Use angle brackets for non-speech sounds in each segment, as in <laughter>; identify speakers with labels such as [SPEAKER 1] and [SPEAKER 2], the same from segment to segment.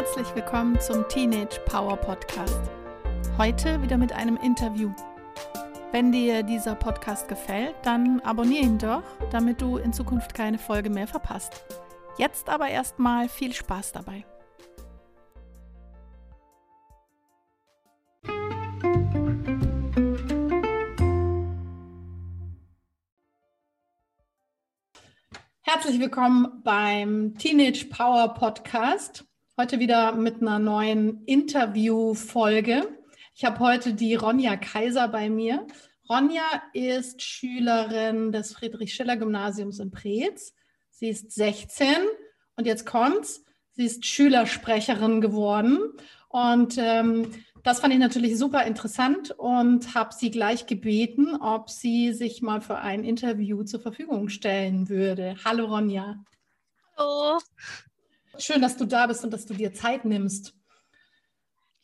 [SPEAKER 1] Herzlich willkommen zum Teenage Power Podcast. Heute wieder mit einem Interview. Wenn dir dieser Podcast gefällt, dann abonniere ihn doch, damit du in Zukunft keine Folge mehr verpasst. Jetzt aber erstmal viel Spaß dabei. Herzlich willkommen beim Teenage Power Podcast. Heute wieder mit einer neuen Interviewfolge. Ich habe heute die Ronja Kaiser bei mir. Ronja ist Schülerin des Friedrich-Schiller-Gymnasiums in Preetz. Sie ist 16 und jetzt kommt's. Sie ist Schülersprecherin geworden und ähm, das fand ich natürlich super interessant und habe sie gleich gebeten, ob sie sich mal für ein Interview zur Verfügung stellen würde. Hallo Ronja.
[SPEAKER 2] Hallo.
[SPEAKER 1] Schön, dass du da bist und dass du dir Zeit nimmst.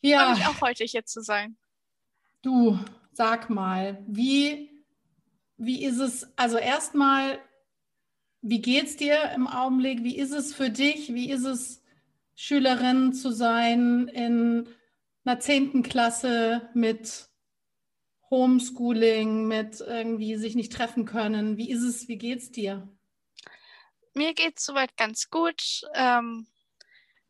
[SPEAKER 2] Ja. Freue mich auch heute hier zu sein.
[SPEAKER 1] Du, sag mal, wie, wie ist es, also erstmal, wie geht es dir im Augenblick? Wie ist es für dich? Wie ist es, Schülerin zu sein in einer zehnten Klasse mit Homeschooling, mit irgendwie sich nicht treffen können? Wie ist es, wie geht es dir?
[SPEAKER 2] Mir geht es soweit ganz gut. Ähm,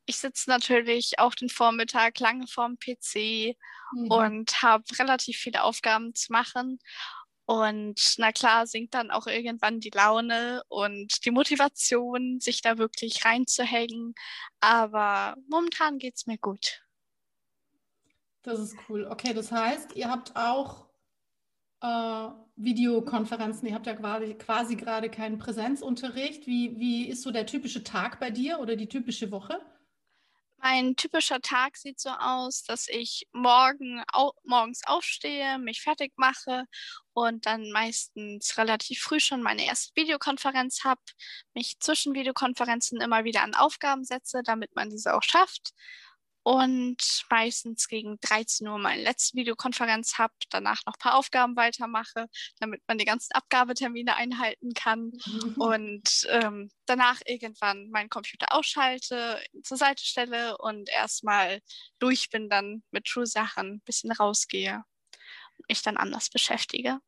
[SPEAKER 2] ich sitze natürlich auch den Vormittag lange vorm PC mhm. und habe relativ viele Aufgaben zu machen. Und na klar, sinkt dann auch irgendwann die Laune und die Motivation, sich da wirklich reinzuhängen. Aber momentan geht es mir gut.
[SPEAKER 1] Das ist cool. Okay, das heißt, ihr habt auch äh, Videokonferenzen. Ihr habt ja quasi, quasi gerade keinen Präsenzunterricht. Wie, wie ist so der typische Tag bei dir oder die typische Woche?
[SPEAKER 2] Mein typischer Tag sieht so aus, dass ich morgen au morgens aufstehe, mich fertig mache und dann meistens relativ früh schon meine erste Videokonferenz habe, mich zwischen Videokonferenzen immer wieder an Aufgaben setze, damit man diese auch schafft und meistens gegen 13 Uhr meine letzte Videokonferenz habe, danach noch ein paar Aufgaben weitermache, damit man die ganzen Abgabetermine einhalten kann mhm. und ähm, danach irgendwann meinen Computer ausschalte, zur Seite stelle und erstmal durch bin dann mit Schulsachen ein bisschen rausgehe und mich dann anders beschäftige.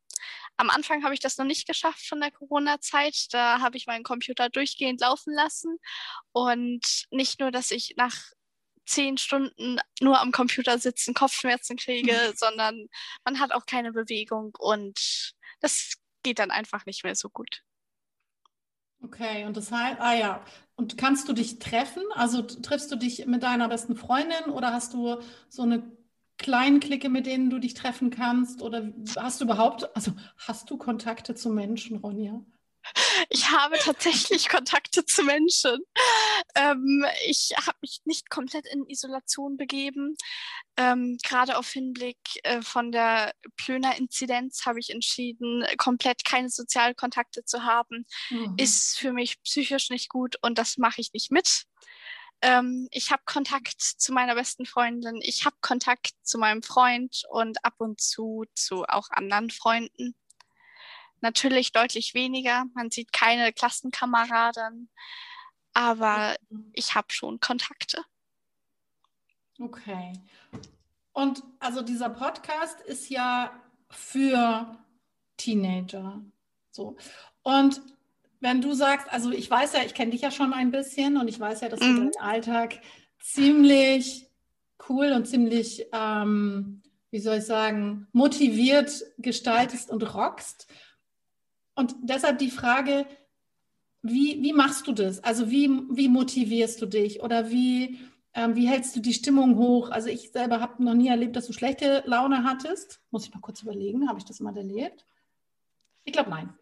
[SPEAKER 2] Am Anfang habe ich das noch nicht geschafft von der Corona-Zeit. Da habe ich meinen Computer durchgehend laufen lassen. Und nicht nur, dass ich nach zehn Stunden nur am Computer sitzen, Kopfschmerzen kriege, mhm. <laughs> sondern man hat auch keine Bewegung und das geht dann einfach nicht mehr so gut.
[SPEAKER 1] Okay, und das heißt, ah ja, und kannst du dich treffen? Also triffst du dich mit deiner besten Freundin oder hast du so eine kleine Clique, mit denen du dich treffen kannst? Oder hast du überhaupt, also hast du Kontakte zu Menschen, Ronja?
[SPEAKER 2] Ich habe tatsächlich Kontakte zu Menschen. Ähm, ich habe mich nicht komplett in Isolation begeben. Ähm, Gerade auf Hinblick äh, von der Plöner-Inzidenz habe ich entschieden, komplett keine Sozialkontakte zu haben. Mhm. Ist für mich psychisch nicht gut und das mache ich nicht mit. Ähm, ich habe Kontakt zu meiner besten Freundin, ich habe Kontakt zu meinem Freund und ab und zu zu auch anderen Freunden natürlich deutlich weniger. Man sieht keine Klassenkameraden, aber ich habe schon Kontakte.
[SPEAKER 1] Okay. Und also dieser Podcast ist ja für Teenager. So. Und wenn du sagst, also ich weiß ja, ich kenne dich ja schon ein bisschen und ich weiß ja, dass mhm. du deinen Alltag ziemlich cool und ziemlich, ähm, wie soll ich sagen, motiviert gestaltest und rockst. Und deshalb die Frage, wie, wie machst du das? Also wie, wie motivierst du dich oder wie, ähm, wie hältst du die Stimmung hoch? Also ich selber habe noch nie erlebt, dass du schlechte Laune hattest. Muss ich mal kurz überlegen, habe ich das mal erlebt? Ich glaube nein.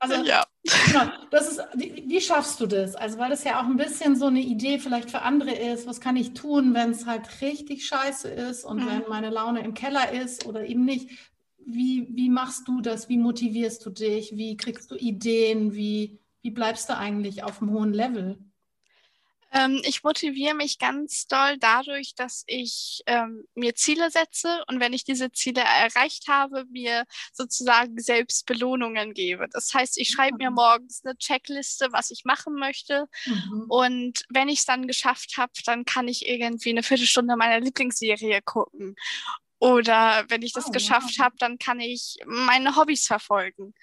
[SPEAKER 1] Also ja. genau, das ist, wie, wie, schaffst du das? Also weil das ja auch ein bisschen so eine Idee vielleicht für andere ist, was kann ich tun, wenn es halt richtig scheiße ist und mhm. wenn meine Laune im Keller ist oder eben nicht. Wie, wie machst du das? Wie motivierst du dich? Wie kriegst du Ideen? Wie, wie bleibst du eigentlich auf einem hohen Level?
[SPEAKER 2] Ähm, ich motiviere mich ganz doll dadurch, dass ich ähm, mir Ziele setze und wenn ich diese Ziele erreicht habe, mir sozusagen selbst Belohnungen gebe. Das heißt, ich schreibe mir mhm. morgens eine Checkliste, was ich machen möchte. Mhm. Und wenn ich es dann geschafft habe, dann kann ich irgendwie eine Viertelstunde meiner Lieblingsserie gucken. Oder wenn ich das oh, geschafft wow. habe, dann kann ich meine Hobbys verfolgen.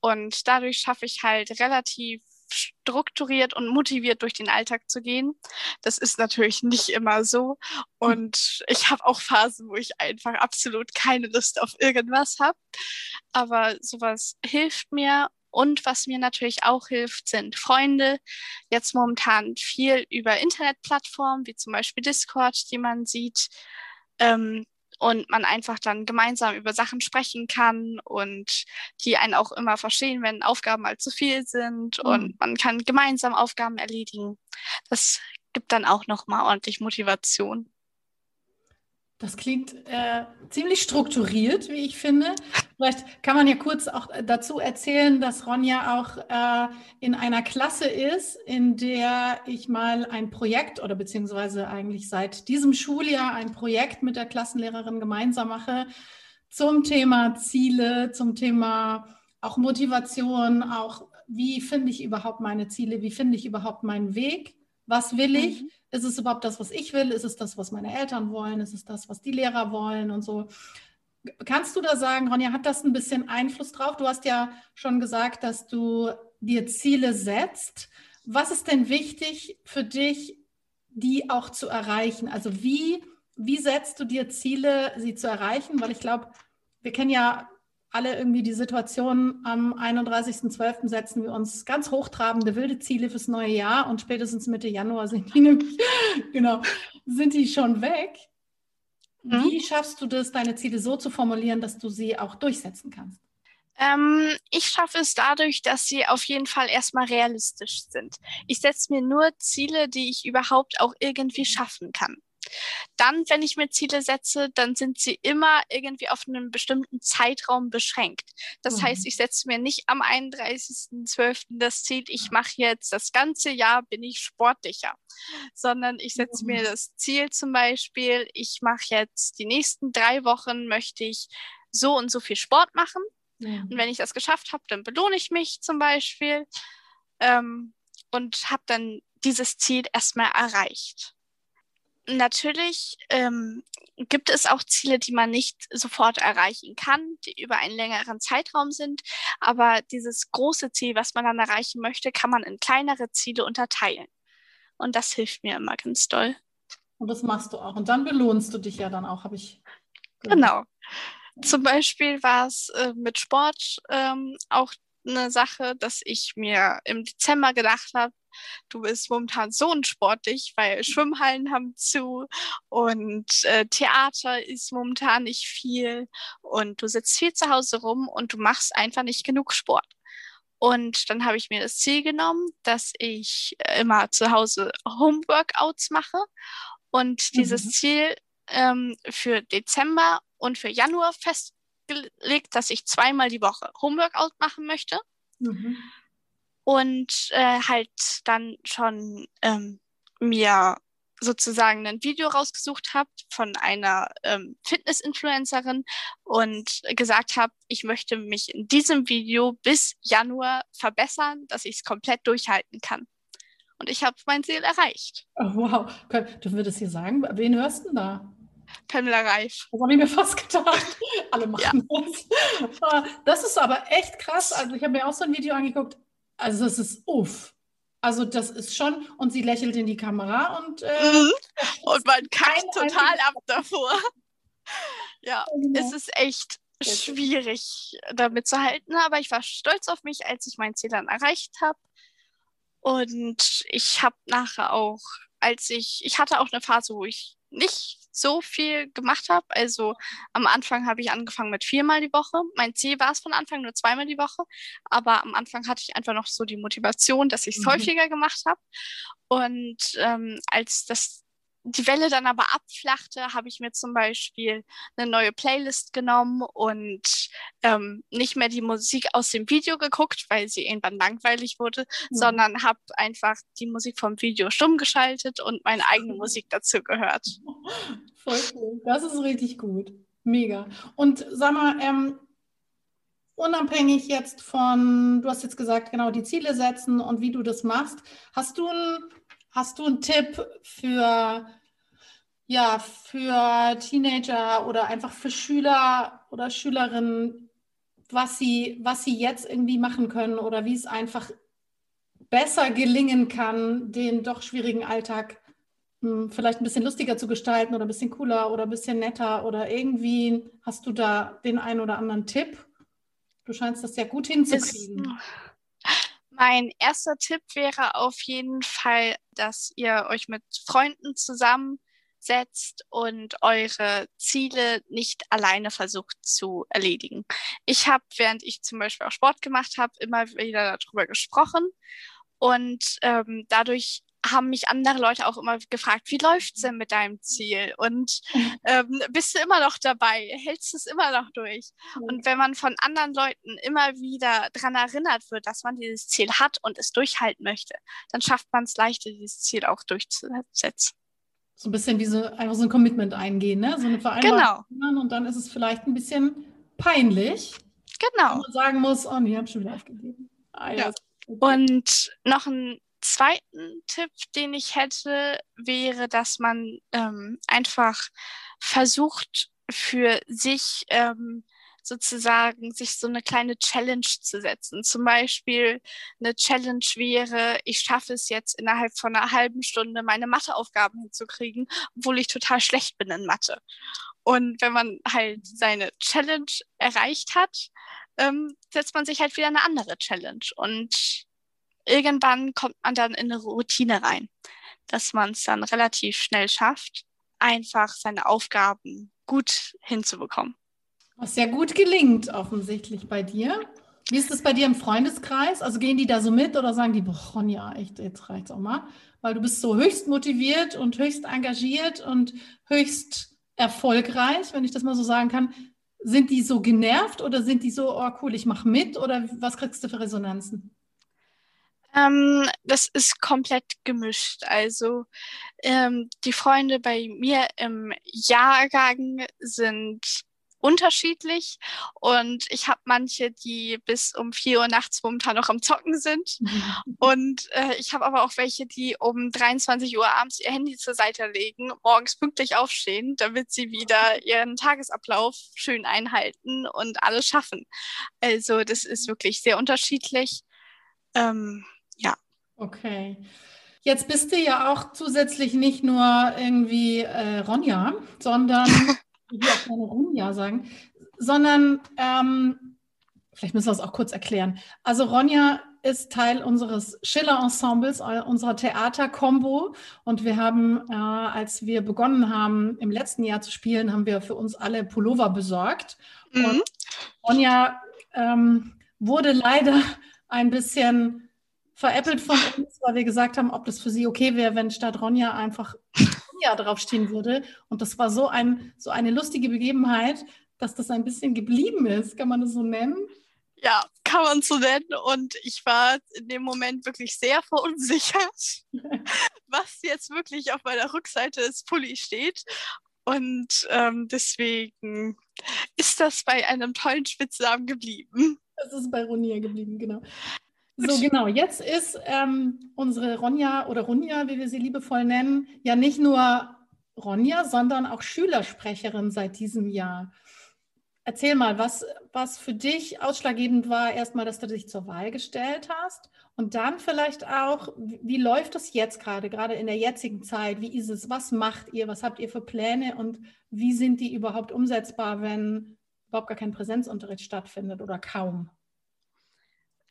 [SPEAKER 2] Und dadurch schaffe ich halt relativ strukturiert und motiviert durch den Alltag zu gehen. Das ist natürlich nicht immer so. Und ich habe auch Phasen, wo ich einfach absolut keine Lust auf irgendwas habe. Aber sowas hilft mir. Und was mir natürlich auch hilft, sind Freunde. Jetzt momentan viel über Internetplattformen, wie zum Beispiel Discord, die man sieht. Ähm, und man einfach dann gemeinsam über Sachen sprechen kann und die einen auch immer verstehen, wenn Aufgaben mal zu viel sind mhm. und man kann gemeinsam Aufgaben erledigen. Das gibt dann auch nochmal ordentlich Motivation.
[SPEAKER 1] Das klingt äh, ziemlich strukturiert, wie ich finde. Vielleicht kann man ja kurz auch dazu erzählen, dass Ronja auch äh, in einer Klasse ist, in der ich mal ein Projekt oder beziehungsweise eigentlich seit diesem Schuljahr ein Projekt mit der Klassenlehrerin gemeinsam mache zum Thema Ziele, zum Thema auch Motivation, auch wie finde ich überhaupt meine Ziele, wie finde ich überhaupt meinen Weg, was will ich. Mhm ist es überhaupt das, was ich will? Ist es das, was meine Eltern wollen? Ist es das, was die Lehrer wollen und so? Kannst du da sagen, Ronja, hat das ein bisschen Einfluss drauf? Du hast ja schon gesagt, dass du dir Ziele setzt. Was ist denn wichtig für dich, die auch zu erreichen? Also wie, wie setzt du dir Ziele, sie zu erreichen? Weil ich glaube, wir kennen ja alle irgendwie die Situation, am 31.12. setzen wir uns ganz hochtrabende, wilde Ziele fürs neue Jahr und spätestens Mitte Januar sind die <laughs> nämlich, genau, sind die schon weg. Mhm. Wie schaffst du das, deine Ziele so zu formulieren, dass du sie auch durchsetzen kannst?
[SPEAKER 2] Ähm, ich schaffe es dadurch, dass sie auf jeden Fall erstmal realistisch sind. Ich setze mir nur Ziele, die ich überhaupt auch irgendwie schaffen kann. Dann, wenn ich mir Ziele setze, dann sind sie immer irgendwie auf einen bestimmten Zeitraum beschränkt. Das mhm. heißt, ich setze mir nicht am 31.12. das Ziel, ich mache jetzt das ganze Jahr, bin ich sportlicher, sondern ich setze mhm. mir das Ziel zum Beispiel, ich mache jetzt die nächsten drei Wochen, möchte ich so und so viel Sport machen. Mhm. Und wenn ich das geschafft habe, dann belohne ich mich zum Beispiel ähm, und habe dann dieses Ziel erstmal erreicht natürlich ähm, gibt es auch Ziele, die man nicht sofort erreichen kann, die über einen längeren Zeitraum sind. Aber dieses große Ziel, was man dann erreichen möchte, kann man in kleinere Ziele unterteilen. Und das hilft mir immer ganz doll.
[SPEAKER 1] Und das machst du auch. Und dann belohnst du dich ja dann auch, habe ich.
[SPEAKER 2] Gehört. Genau. Zum Beispiel war es äh, mit Sport ähm, auch eine Sache, dass ich mir im Dezember gedacht habe, du bist momentan so unsportlich, weil Schwimmhallen haben zu und äh, Theater ist momentan nicht viel und du sitzt viel zu Hause rum und du machst einfach nicht genug Sport. Und dann habe ich mir das Ziel genommen, dass ich immer zu Hause Homeworkouts mache. Und dieses mhm. Ziel ähm, für Dezember und für Januar festgelegt, dass ich zweimal die Woche Homeworkout machen möchte. Mhm und äh, halt dann schon ähm, mir sozusagen ein Video rausgesucht habe von einer ähm, Fitness-Influencerin und gesagt habe, ich möchte mich in diesem Video bis Januar verbessern, dass ich es komplett durchhalten kann. Und ich habe mein Ziel erreicht.
[SPEAKER 1] Oh, wow. Dürfen wir das hier sagen? Wen hörst du da?
[SPEAKER 2] Pamela Reif.
[SPEAKER 1] Das habe ich mir fast gedacht. Alle <laughs> machen ja. das. Ah, das ist aber echt krass. Also ich habe mir auch so ein Video angeguckt. Also es ist uff. Also das ist schon, und sie lächelt in die Kamera und äh,
[SPEAKER 2] mhm. und man kackt total ab davor. <laughs> ja, genau. es ist echt schwierig damit zu halten, aber ich war stolz auf mich, als ich mein Ziel dann erreicht habe. Und ich habe nachher auch, als ich, ich hatte auch eine Phase, wo ich nicht so viel gemacht habe. Also am Anfang habe ich angefangen mit viermal die Woche. Mein Ziel war es von Anfang nur zweimal die Woche, aber am Anfang hatte ich einfach noch so die Motivation, dass ich es mhm. häufiger gemacht habe. Und ähm, als das die Welle dann aber abflachte, habe ich mir zum Beispiel eine neue Playlist genommen und ähm, nicht mehr die Musik aus dem Video geguckt, weil sie irgendwann langweilig wurde, mhm. sondern habe einfach die Musik vom Video stumm geschaltet und meine eigene Musik dazu gehört. <laughs>
[SPEAKER 1] Voll cool. Das ist richtig gut. Mega. Und sag mal, ähm, unabhängig jetzt von, du hast jetzt gesagt, genau die Ziele setzen und wie du das machst, hast du ein Hast du einen Tipp für, ja, für Teenager oder einfach für Schüler oder Schülerinnen, was sie, was sie jetzt irgendwie machen können oder wie es einfach besser gelingen kann, den doch schwierigen Alltag hm, vielleicht ein bisschen lustiger zu gestalten oder ein bisschen cooler oder ein bisschen netter oder irgendwie hast du da den einen oder anderen Tipp? Du scheinst das ja gut hinzukriegen. Ist,
[SPEAKER 2] mein erster Tipp wäre auf jeden Fall, dass ihr euch mit Freunden zusammensetzt und eure Ziele nicht alleine versucht zu erledigen. Ich habe, während ich zum Beispiel auch Sport gemacht habe, immer wieder darüber gesprochen und ähm, dadurch haben mich andere Leute auch immer gefragt, wie läuft es denn mit deinem Ziel? Und <laughs> ähm, bist du immer noch dabei? Hältst du es immer noch durch? Und wenn man von anderen Leuten immer wieder daran erinnert wird, dass man dieses Ziel hat und es durchhalten möchte, dann schafft man es leichter, dieses Ziel auch durchzusetzen.
[SPEAKER 1] So ein bisschen wie so, einfach so ein Commitment eingehen, ne? So eine Vereinbarung. Genau. Und dann ist es vielleicht ein bisschen peinlich.
[SPEAKER 2] Genau. Wenn
[SPEAKER 1] man sagen muss, oh nee, ich habe schon wieder aufgegeben.
[SPEAKER 2] Ah, ja. ja. Und noch ein zweiten Tipp, den ich hätte, wäre, dass man ähm, einfach versucht, für sich ähm, sozusagen sich so eine kleine Challenge zu setzen. Zum Beispiel eine Challenge wäre, ich schaffe es jetzt innerhalb von einer halben Stunde meine Matheaufgaben hinzukriegen, obwohl ich total schlecht bin in Mathe. Und wenn man halt seine Challenge erreicht hat, ähm, setzt man sich halt wieder eine andere Challenge. Und irgendwann kommt man dann in eine Routine rein, dass man es dann relativ schnell schafft, einfach seine Aufgaben gut hinzubekommen.
[SPEAKER 1] Was ja gut gelingt, offensichtlich bei dir. Wie ist es bei dir im Freundeskreis? Also gehen die da so mit oder sagen die, boah, Ronja, echt, jetzt reicht's auch mal? Weil du bist so höchst motiviert und höchst engagiert und höchst erfolgreich, wenn ich das mal so sagen kann. Sind die so genervt oder sind die so, oh cool, ich mache mit? Oder was kriegst du für Resonanzen?
[SPEAKER 2] Ähm, das ist komplett gemischt. Also ähm, die Freunde bei mir im Jahrgang sind unterschiedlich und ich habe manche, die bis um 4 Uhr nachts momentan noch am Zocken sind mhm. <laughs> und äh, ich habe aber auch welche, die um 23 Uhr abends ihr Handy zur Seite legen, morgens pünktlich aufstehen, damit sie wieder ihren Tagesablauf schön einhalten und alles schaffen. Also das ist wirklich sehr unterschiedlich. Ähm.
[SPEAKER 1] Okay. Jetzt bist du ja auch zusätzlich nicht nur irgendwie äh, Ronja, sondern, <laughs> ich will auch gerne Ronja sagen, sondern ähm, vielleicht müssen wir es auch kurz erklären. Also Ronja ist Teil unseres Schiller-Ensembles, unserer Theater-Kombo. Und wir haben, äh, als wir begonnen haben, im letzten Jahr zu spielen, haben wir für uns alle Pullover besorgt. Mhm. Und Ronja ähm, wurde leider ein bisschen veräppelt von uns, weil wir gesagt haben, ob das für sie okay wäre, wenn statt Ronja einfach Ronja draufstehen würde. Und das war so, ein, so eine lustige Begebenheit, dass das ein bisschen geblieben ist. Kann man das so nennen?
[SPEAKER 2] Ja, kann man so nennen. Und ich war in dem Moment wirklich sehr verunsichert, <laughs> was jetzt wirklich auf meiner Rückseite des Pulli steht. Und ähm, deswegen ist das bei einem tollen Spitznamen geblieben.
[SPEAKER 1] Das ist bei Ronja geblieben, genau. So, genau. Jetzt ist ähm, unsere Ronja oder Ronja, wie wir sie liebevoll nennen, ja nicht nur Ronja, sondern auch Schülersprecherin seit diesem Jahr. Erzähl mal, was, was für dich ausschlaggebend war, erstmal, dass du dich zur Wahl gestellt hast und dann vielleicht auch, wie läuft es jetzt gerade, gerade in der jetzigen Zeit? Wie ist es? Was macht ihr? Was habt ihr für Pläne und wie sind die überhaupt umsetzbar, wenn überhaupt gar kein Präsenzunterricht stattfindet oder kaum?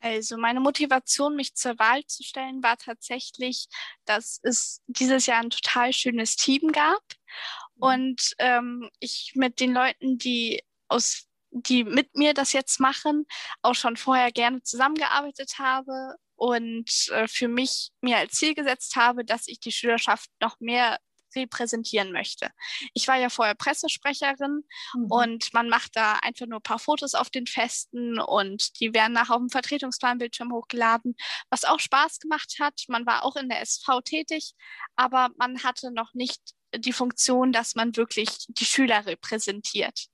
[SPEAKER 2] Also meine Motivation, mich zur Wahl zu stellen, war tatsächlich, dass es dieses Jahr ein total schönes Team gab mhm. und ähm, ich mit den Leuten, die aus die mit mir das jetzt machen, auch schon vorher gerne zusammengearbeitet habe und äh, für mich mir als Ziel gesetzt habe, dass ich die Schülerschaft noch mehr repräsentieren möchte. Ich war ja vorher Pressesprecherin mhm. und man macht da einfach nur ein paar Fotos auf den Festen und die werden nachher auf dem Vertretungsplanbildschirm hochgeladen, was auch Spaß gemacht hat. Man war auch in der SV tätig, aber man hatte noch nicht die Funktion, dass man wirklich die Schüler repräsentiert.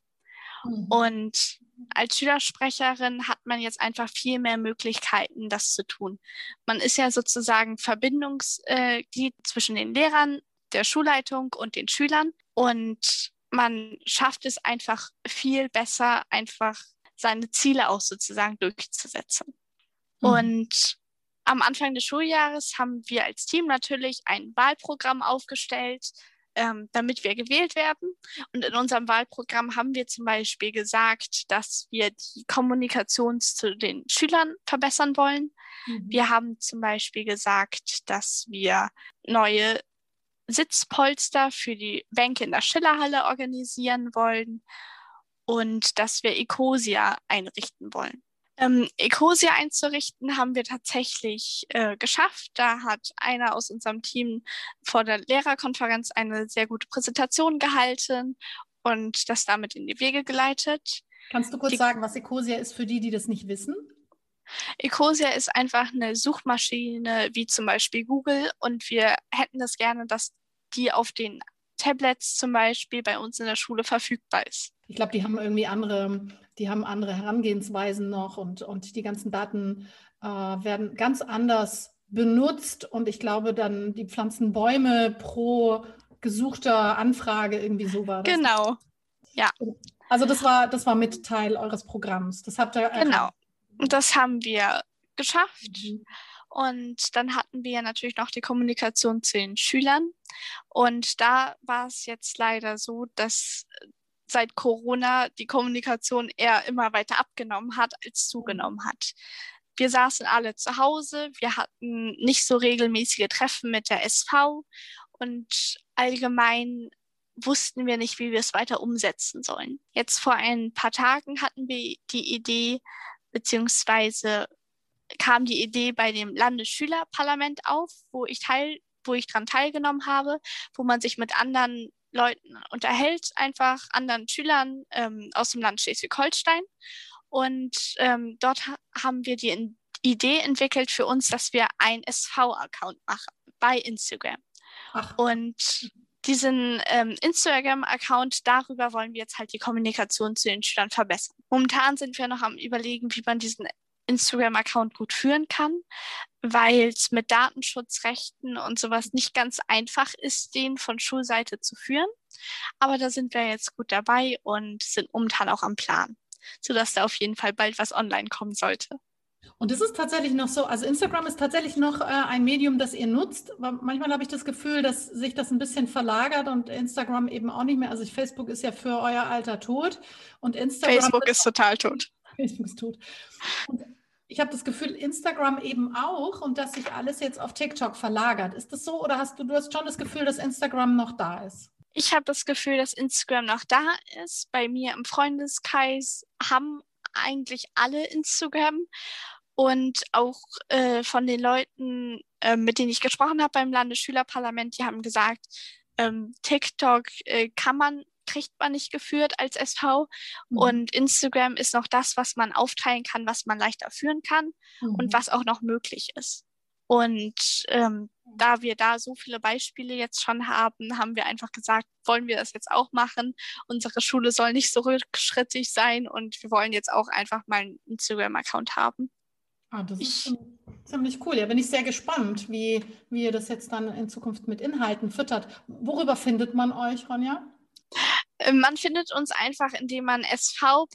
[SPEAKER 2] Mhm. Und als Schülersprecherin hat man jetzt einfach viel mehr Möglichkeiten, das zu tun. Man ist ja sozusagen Verbindungsglied zwischen den Lehrern, der Schulleitung und den Schülern. Und man schafft es einfach viel besser, einfach seine Ziele auch sozusagen durchzusetzen. Mhm. Und am Anfang des Schuljahres haben wir als Team natürlich ein Wahlprogramm aufgestellt, ähm, damit wir gewählt werden. Und in unserem Wahlprogramm haben wir zum Beispiel gesagt, dass wir die Kommunikation zu den Schülern verbessern wollen. Mhm. Wir haben zum Beispiel gesagt, dass wir neue Sitzpolster für die Bänke in der Schillerhalle organisieren wollen und dass wir Ecosia einrichten wollen. Ähm, Ecosia einzurichten haben wir tatsächlich äh, geschafft. Da hat einer aus unserem Team vor der Lehrerkonferenz eine sehr gute Präsentation gehalten und das damit in die Wege geleitet.
[SPEAKER 1] Kannst du kurz die, sagen, was Ecosia ist für die, die das nicht wissen?
[SPEAKER 2] Ecosia ist einfach eine Suchmaschine wie zum Beispiel Google und wir hätten es gerne, dass die auf den Tablets zum Beispiel bei uns in der Schule verfügbar ist.
[SPEAKER 1] Ich glaube, die haben irgendwie andere, die haben andere Herangehensweisen noch und, und die ganzen Daten äh, werden ganz anders benutzt und ich glaube dann, die pflanzen Bäume pro gesuchter Anfrage irgendwie so war
[SPEAKER 2] das. Genau, ja.
[SPEAKER 1] Also das war, das war mit Teil eures Programms. Das habt ihr.
[SPEAKER 2] Genau. Und das haben wir geschafft. Mhm. Und dann hatten wir natürlich noch die Kommunikation zu den Schülern. Und da war es jetzt leider so, dass seit Corona die Kommunikation eher immer weiter abgenommen hat, als zugenommen hat. Wir saßen alle zu Hause, wir hatten nicht so regelmäßige Treffen mit der SV und allgemein wussten wir nicht, wie wir es weiter umsetzen sollen. Jetzt vor ein paar Tagen hatten wir die Idee, beziehungsweise kam die Idee bei dem Landesschülerparlament auf, wo ich teil, wo ich dran teilgenommen habe, wo man sich mit anderen Leuten unterhält, einfach anderen Schülern ähm, aus dem Land Schleswig-Holstein. Und ähm, dort ha haben wir die Idee entwickelt für uns, dass wir einen SV-Account machen bei Instagram. Ach. Und diesen ähm, Instagram-Account, darüber wollen wir jetzt halt die Kommunikation zu den Schülern verbessern. Momentan sind wir noch am Überlegen, wie man diesen Instagram-Account gut führen kann, weil es mit Datenschutzrechten und sowas nicht ganz einfach ist, den von Schulseite zu führen. Aber da sind wir jetzt gut dabei und sind momentan auch am Plan, sodass da auf jeden Fall bald was online kommen sollte.
[SPEAKER 1] Und das ist tatsächlich noch so, also Instagram ist tatsächlich noch äh, ein Medium, das ihr nutzt. Manchmal habe ich das Gefühl, dass sich das ein bisschen verlagert und Instagram eben auch nicht mehr. Also Facebook ist ja für euer Alter tot und Instagram.
[SPEAKER 2] Facebook ist, ist total tot.
[SPEAKER 1] Facebook ist tot. Und ich habe das Gefühl, Instagram eben auch und dass sich alles jetzt auf TikTok verlagert. Ist das so oder hast du, du hast schon das Gefühl, dass Instagram noch da ist?
[SPEAKER 2] Ich habe das Gefühl, dass Instagram noch da ist. Bei mir im Freundeskreis haben eigentlich alle Instagram und auch äh, von den Leuten, äh, mit denen ich gesprochen habe beim Landesschülerparlament, die haben gesagt, ähm, TikTok äh, kann man kriegt man nicht geführt als SV. Mhm. Und Instagram ist noch das, was man aufteilen kann, was man leichter führen kann mhm. und was auch noch möglich ist. Und ähm, da wir da so viele Beispiele jetzt schon haben, haben wir einfach gesagt, wollen wir das jetzt auch machen. Unsere Schule soll nicht so rückschrittig sein und wir wollen jetzt auch einfach mal einen Instagram-Account haben.
[SPEAKER 1] Ah, das ist ziemlich cool. Ja, bin ich sehr gespannt, wie, wie ihr das jetzt dann in Zukunft mit Inhalten füttert. Worüber findet man euch, Ronja?
[SPEAKER 2] Äh, man findet uns einfach, indem man sv.fsg.prez,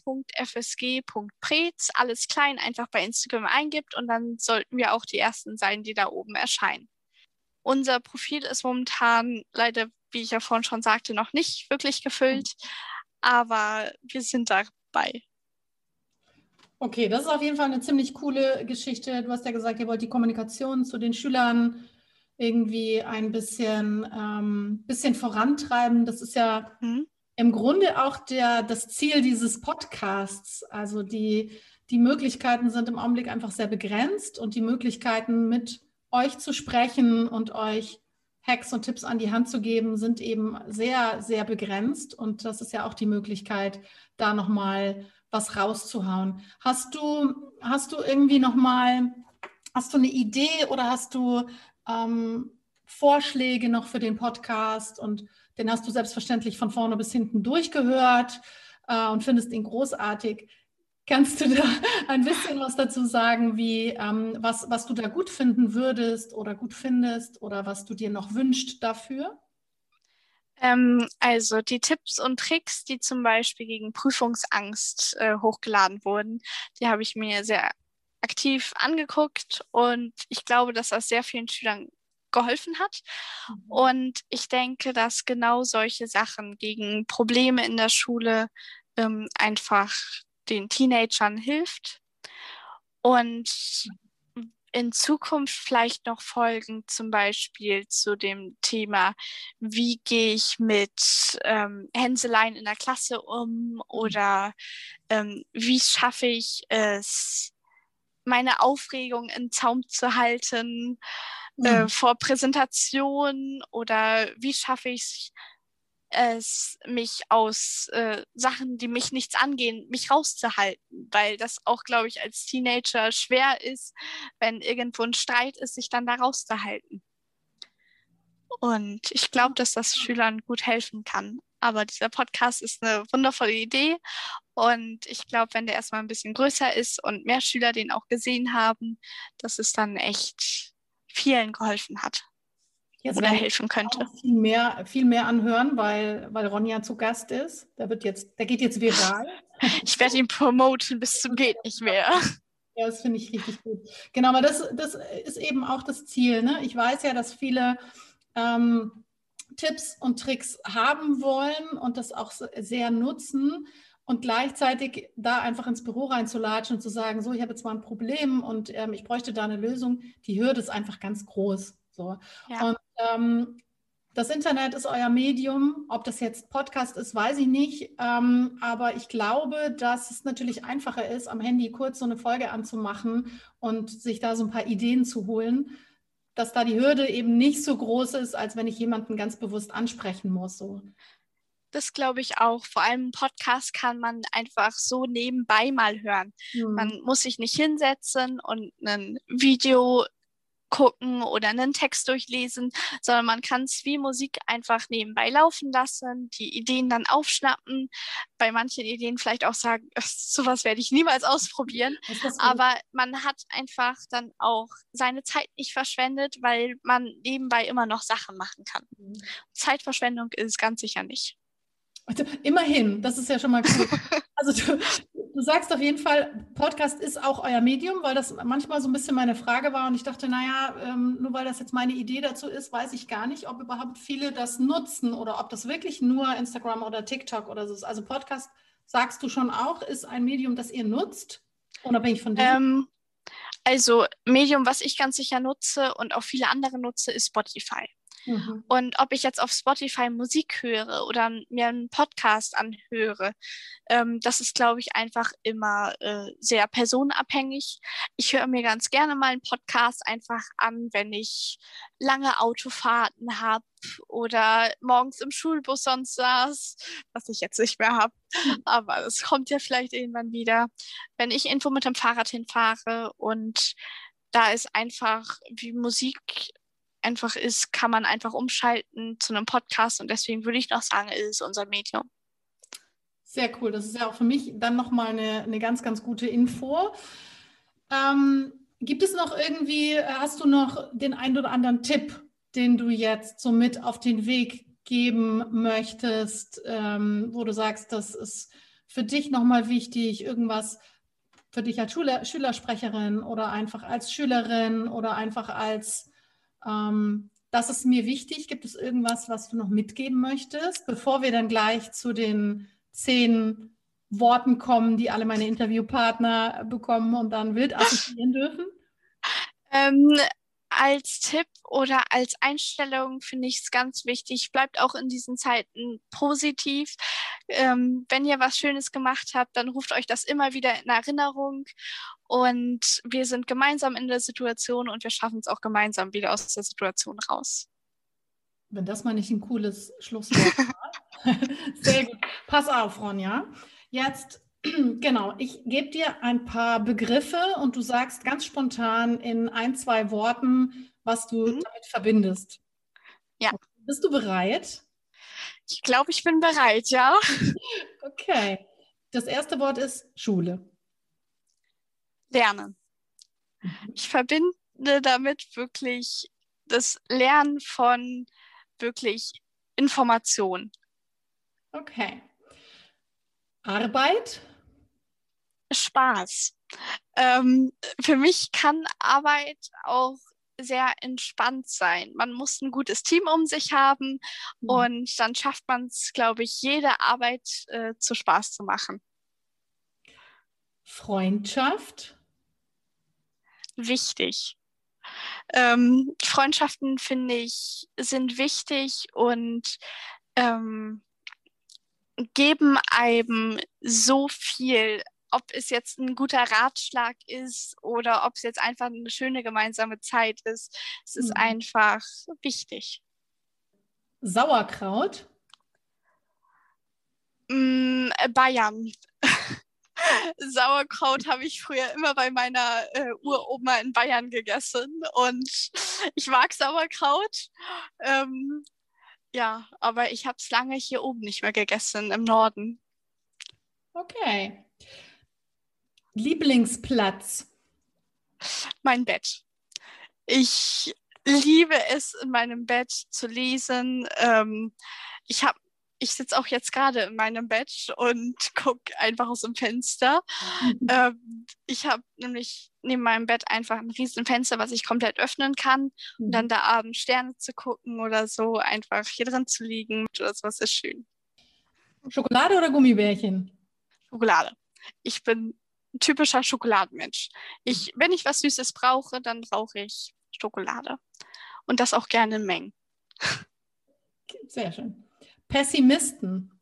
[SPEAKER 2] alles klein, einfach bei Instagram eingibt und dann sollten wir auch die ersten sein, die da oben erscheinen. Unser Profil ist momentan leider, wie ich ja vorhin schon sagte, noch nicht wirklich gefüllt, aber wir sind dabei.
[SPEAKER 1] Okay, das ist auf jeden Fall eine ziemlich coole Geschichte. Du hast ja gesagt, ihr wollt die Kommunikation zu den Schülern irgendwie ein bisschen, ähm, bisschen vorantreiben. Das ist ja mhm. im Grunde auch der, das Ziel dieses Podcasts. Also die, die Möglichkeiten sind im Augenblick einfach sehr begrenzt und die Möglichkeiten mit euch zu sprechen und euch Hacks und Tipps an die Hand zu geben, sind eben sehr, sehr begrenzt. Und das ist ja auch die Möglichkeit, da nochmal was rauszuhauen. Hast du, hast du irgendwie nochmal, hast du eine Idee oder hast du ähm, Vorschläge noch für den Podcast? Und den hast du selbstverständlich von vorne bis hinten durchgehört äh, und findest ihn großartig. Kannst du da <laughs> ein bisschen was dazu sagen, wie ähm, was, was du da gut finden würdest oder gut findest oder was du dir noch wünscht dafür?
[SPEAKER 2] Ähm, also die Tipps und Tricks, die zum Beispiel gegen Prüfungsangst äh, hochgeladen wurden, die habe ich mir sehr aktiv angeguckt und ich glaube, dass das sehr vielen Schülern geholfen hat. Mhm. Und ich denke, dass genau solche Sachen gegen Probleme in der Schule ähm, einfach den Teenagern hilft. Und in Zukunft vielleicht noch Folgen, zum Beispiel zu dem Thema, wie gehe ich mit ähm, Hänseleien in der Klasse um oder ähm, wie schaffe ich es, meine Aufregung in Zaum zu halten äh, mhm. vor Präsentationen oder wie schaffe ich es, es, mich aus äh, Sachen, die mich nichts angehen, mich rauszuhalten, weil das auch, glaube ich, als Teenager schwer ist, wenn irgendwo ein Streit ist, sich dann da rauszuhalten. Und ich glaube, dass das Schülern gut helfen kann. Aber dieser Podcast ist eine wundervolle Idee. Und ich glaube, wenn der erstmal ein bisschen größer ist und mehr Schüler den auch gesehen haben, dass es dann echt vielen geholfen hat. Jetzt oder helfen könnte.
[SPEAKER 1] Viel mehr, viel mehr anhören, weil, weil Ronja zu Gast ist. Der wird jetzt, der geht jetzt viral. <laughs>
[SPEAKER 2] ich werde ihn promoten bis zum geht nicht mehr. <laughs>
[SPEAKER 1] Ja, das finde ich richtig gut. Genau, aber das, das ist eben auch das Ziel. Ne? Ich weiß ja, dass viele ähm, Tipps und Tricks haben wollen und das auch sehr nutzen und gleichzeitig da einfach ins Büro reinzulatschen und zu sagen, so, ich habe jetzt mal ein Problem und ähm, ich bräuchte da eine Lösung. Die Hürde ist einfach ganz groß. So. Ja. Und das Internet ist euer Medium. Ob das jetzt Podcast ist, weiß ich nicht. Ähm, aber ich glaube, dass es natürlich einfacher ist, am Handy kurz so eine Folge anzumachen und sich da so ein paar Ideen zu holen, dass da die Hürde eben nicht so groß ist, als wenn ich jemanden ganz bewusst ansprechen muss. So.
[SPEAKER 2] Das glaube ich auch. Vor allem Podcast kann man einfach so nebenbei mal hören. Mhm. Man muss sich nicht hinsetzen und ein Video gucken oder einen Text durchlesen, sondern man kann es wie Musik einfach nebenbei laufen lassen, die Ideen dann aufschnappen, bei manchen Ideen vielleicht auch sagen, <laughs> sowas werde ich niemals ausprobieren, aber man hat einfach dann auch seine Zeit nicht verschwendet, weil man nebenbei immer noch Sachen machen kann. Mhm. Zeitverschwendung ist ganz sicher nicht.
[SPEAKER 1] Immerhin, das ist ja schon mal cool. <laughs> Also du, du sagst auf jeden Fall, Podcast ist auch euer Medium, weil das manchmal so ein bisschen meine Frage war und ich dachte, naja, ähm, nur weil das jetzt meine Idee dazu ist, weiß ich gar nicht, ob überhaupt viele das nutzen oder ob das wirklich nur Instagram oder TikTok oder so ist. Also Podcast, sagst du schon auch, ist ein Medium, das ihr nutzt, unabhängig von dem? Ähm,
[SPEAKER 2] also Medium, was ich ganz sicher nutze und auch viele andere nutze, ist Spotify. Mhm. Und ob ich jetzt auf Spotify Musik höre oder mir einen Podcast anhöre, ähm, das ist, glaube ich, einfach immer äh, sehr personenabhängig. Ich höre mir ganz gerne mal einen Podcast einfach an, wenn ich lange Autofahrten habe oder morgens im Schulbus sonst saß, was ich jetzt nicht mehr habe. Mhm. Aber es kommt ja vielleicht irgendwann wieder, wenn ich irgendwo mit dem Fahrrad hinfahre und da ist einfach wie Musik einfach ist, kann man einfach umschalten zu einem Podcast und deswegen würde ich noch sagen, ist unser Medium.
[SPEAKER 1] Sehr cool. Das ist ja auch für mich dann nochmal eine, eine ganz, ganz gute Info. Ähm, gibt es noch irgendwie, hast du noch den einen oder anderen Tipp, den du jetzt so mit auf den Weg geben möchtest, ähm, wo du sagst, das ist für dich nochmal wichtig, irgendwas für dich als Schüler, Schülersprecherin oder einfach als Schülerin oder einfach als ähm, das ist mir wichtig. Gibt es irgendwas, was du noch mitgeben möchtest, bevor wir dann gleich zu den zehn Worten kommen, die alle meine Interviewpartner bekommen und dann wild <laughs> assoziieren dürfen?
[SPEAKER 2] Ähm, als Tipp oder als Einstellung finde ich es ganz wichtig. Bleibt auch in diesen Zeiten positiv. Ähm, wenn ihr was Schönes gemacht habt, dann ruft euch das immer wieder in Erinnerung. Und wir sind gemeinsam in der Situation und wir schaffen es auch gemeinsam wieder aus der Situation raus.
[SPEAKER 1] Wenn das mal nicht ein cooles Schlusswort war. <laughs> Sehr gut. Pass auf, Ronja. Jetzt, <clears throat> genau, ich gebe dir ein paar Begriffe und du sagst ganz spontan in ein, zwei Worten, was du mhm. damit verbindest.
[SPEAKER 2] Ja.
[SPEAKER 1] Bist du bereit?
[SPEAKER 2] Ich glaube, ich bin bereit, ja. <laughs>
[SPEAKER 1] okay. Das erste Wort ist Schule.
[SPEAKER 2] Lernen. Mhm. Ich verbinde damit wirklich das Lernen von wirklich Information.
[SPEAKER 1] Okay. Arbeit?
[SPEAKER 2] Spaß. Ähm, für mich kann Arbeit auch sehr entspannt sein. Man muss ein gutes Team um sich haben mhm. und dann schafft man es, glaube ich, jede Arbeit äh, zu Spaß zu machen.
[SPEAKER 1] Freundschaft?
[SPEAKER 2] Wichtig. Ähm, Freundschaften, finde ich, sind wichtig und ähm, geben einem so viel ob es jetzt ein guter Ratschlag ist oder ob es jetzt einfach eine schöne gemeinsame Zeit ist. Es ist mhm. einfach wichtig.
[SPEAKER 1] Sauerkraut?
[SPEAKER 2] Mm, Bayern. <laughs> Sauerkraut habe ich früher immer bei meiner äh, Uroma in Bayern gegessen und <laughs> ich mag Sauerkraut. Ähm, ja, aber ich habe es lange hier oben nicht mehr gegessen, im Norden.
[SPEAKER 1] Okay. Lieblingsplatz?
[SPEAKER 2] Mein Bett. Ich liebe es, in meinem Bett zu lesen. Ähm, ich habe ich sitze auch jetzt gerade in meinem Bett und <laughs> gucke einfach aus dem Fenster. Mhm. Ähm, ich habe nämlich neben meinem Bett einfach ein riesen Fenster, was ich komplett öffnen kann. Mhm. Und dann da abends Sterne zu gucken oder so, einfach hier drin zu liegen oder sowas ist schön.
[SPEAKER 1] Schokolade oder Gummibärchen?
[SPEAKER 2] Schokolade. Ich bin typischer Schokoladenmensch. Ich, wenn ich was Süßes brauche, dann brauche ich Schokolade. Und das auch gerne in Mengen.
[SPEAKER 1] Sehr schön. Pessimisten.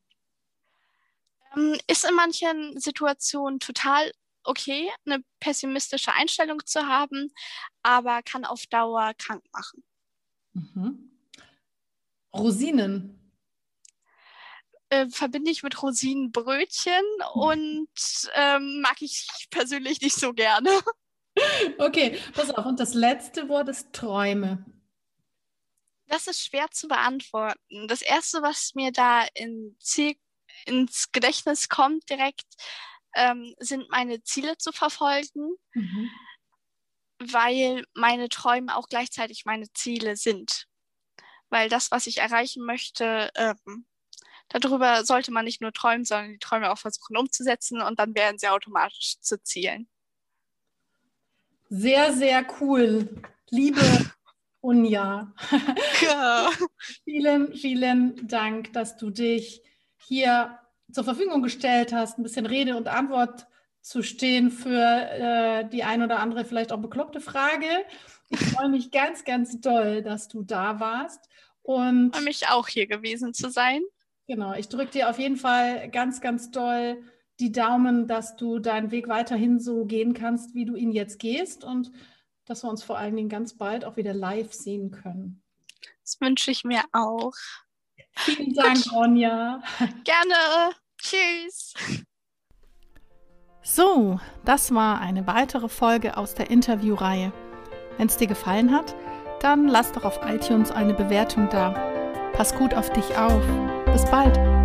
[SPEAKER 2] Ähm, ist in manchen Situationen total okay, eine pessimistische Einstellung zu haben, aber kann auf Dauer krank machen.
[SPEAKER 1] Mhm. Rosinen
[SPEAKER 2] äh, verbinde ich mit Rosinenbrötchen und ähm, mag ich persönlich nicht so gerne. <laughs>
[SPEAKER 1] Okay, pass auf. Und das letzte Wort ist Träume.
[SPEAKER 2] Das ist schwer zu beantworten. Das erste, was mir da in ins Gedächtnis kommt direkt, ähm, sind meine Ziele zu verfolgen, mhm. weil meine Träume auch gleichzeitig meine Ziele sind. Weil das, was ich erreichen möchte, ähm, darüber sollte man nicht nur träumen, sondern die Träume auch versuchen umzusetzen und dann werden sie automatisch zu Zielen.
[SPEAKER 1] Sehr, sehr cool. Liebe <laughs> Unja. Ja. vielen, vielen Dank, dass du dich hier zur Verfügung gestellt hast, ein bisschen Rede und Antwort zu stehen für äh, die ein oder andere vielleicht auch bekloppte Frage. Ich freue mich ganz, ganz doll, dass du da warst. Und
[SPEAKER 2] freue mich auch hier gewesen zu sein.
[SPEAKER 1] Genau, ich drücke dir auf jeden Fall ganz, ganz doll die Daumen, dass du deinen Weg weiterhin so gehen kannst, wie du ihn jetzt gehst und dass wir uns vor allen Dingen ganz bald auch wieder live sehen können.
[SPEAKER 2] Das wünsche ich mir auch.
[SPEAKER 1] Vielen Dank, Ronja.
[SPEAKER 2] Gerne. Tschüss.
[SPEAKER 1] So, das war eine weitere Folge aus der Interviewreihe. Wenn es dir gefallen hat, dann lass doch auf iTunes eine Bewertung da. Pass gut auf dich auf. Bis bald!